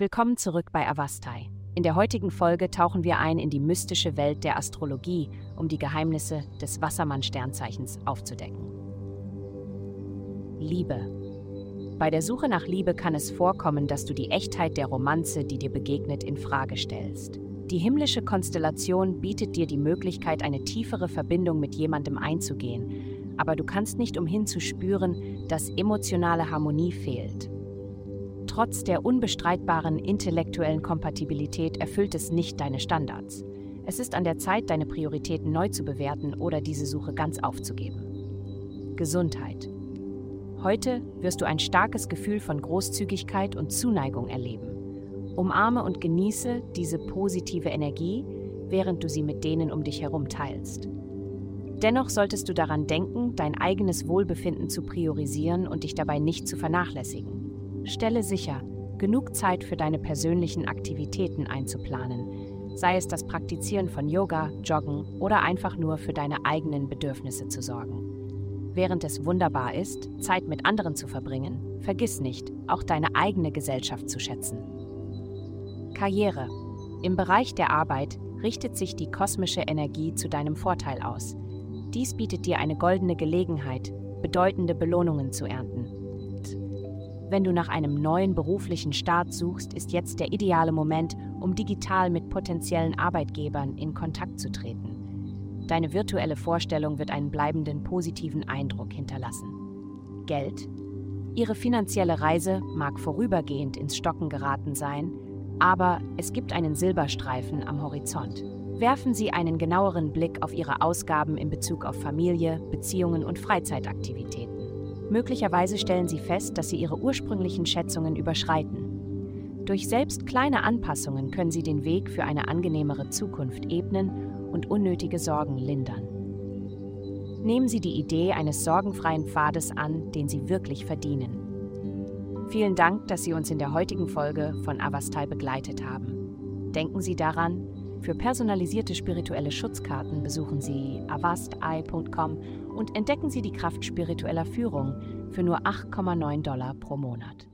Willkommen zurück bei Avastai. In der heutigen Folge tauchen wir ein in die mystische Welt der Astrologie, um die Geheimnisse des Wassermann-Sternzeichens aufzudecken. Liebe. Bei der Suche nach Liebe kann es vorkommen, dass du die Echtheit der Romanze, die dir begegnet, in Frage stellst. Die himmlische Konstellation bietet dir die Möglichkeit, eine tiefere Verbindung mit jemandem einzugehen, aber du kannst nicht umhin zu spüren, dass emotionale Harmonie fehlt. Trotz der unbestreitbaren intellektuellen Kompatibilität erfüllt es nicht deine Standards. Es ist an der Zeit, deine Prioritäten neu zu bewerten oder diese Suche ganz aufzugeben. Gesundheit. Heute wirst du ein starkes Gefühl von Großzügigkeit und Zuneigung erleben. Umarme und genieße diese positive Energie, während du sie mit denen um dich herum teilst. Dennoch solltest du daran denken, dein eigenes Wohlbefinden zu priorisieren und dich dabei nicht zu vernachlässigen. Stelle sicher, genug Zeit für deine persönlichen Aktivitäten einzuplanen, sei es das Praktizieren von Yoga, Joggen oder einfach nur für deine eigenen Bedürfnisse zu sorgen. Während es wunderbar ist, Zeit mit anderen zu verbringen, vergiss nicht, auch deine eigene Gesellschaft zu schätzen. Karriere. Im Bereich der Arbeit richtet sich die kosmische Energie zu deinem Vorteil aus. Dies bietet dir eine goldene Gelegenheit, bedeutende Belohnungen zu ernten. Wenn du nach einem neuen beruflichen Start suchst, ist jetzt der ideale Moment, um digital mit potenziellen Arbeitgebern in Kontakt zu treten. Deine virtuelle Vorstellung wird einen bleibenden positiven Eindruck hinterlassen. Geld. Ihre finanzielle Reise mag vorübergehend ins Stocken geraten sein, aber es gibt einen Silberstreifen am Horizont. Werfen Sie einen genaueren Blick auf Ihre Ausgaben in Bezug auf Familie, Beziehungen und Freizeitaktivitäten. Möglicherweise stellen sie fest, dass sie ihre ursprünglichen Schätzungen überschreiten. Durch selbst kleine Anpassungen können sie den Weg für eine angenehmere Zukunft ebnen und unnötige Sorgen lindern. Nehmen Sie die Idee eines sorgenfreien Pfades an, den Sie wirklich verdienen. Vielen Dank, dass Sie uns in der heutigen Folge von Avastai begleitet haben. Denken Sie daran, für personalisierte spirituelle Schutzkarten besuchen Sie avastai.com und entdecken Sie die Kraft spiritueller Führung für nur 8,9 Dollar pro Monat.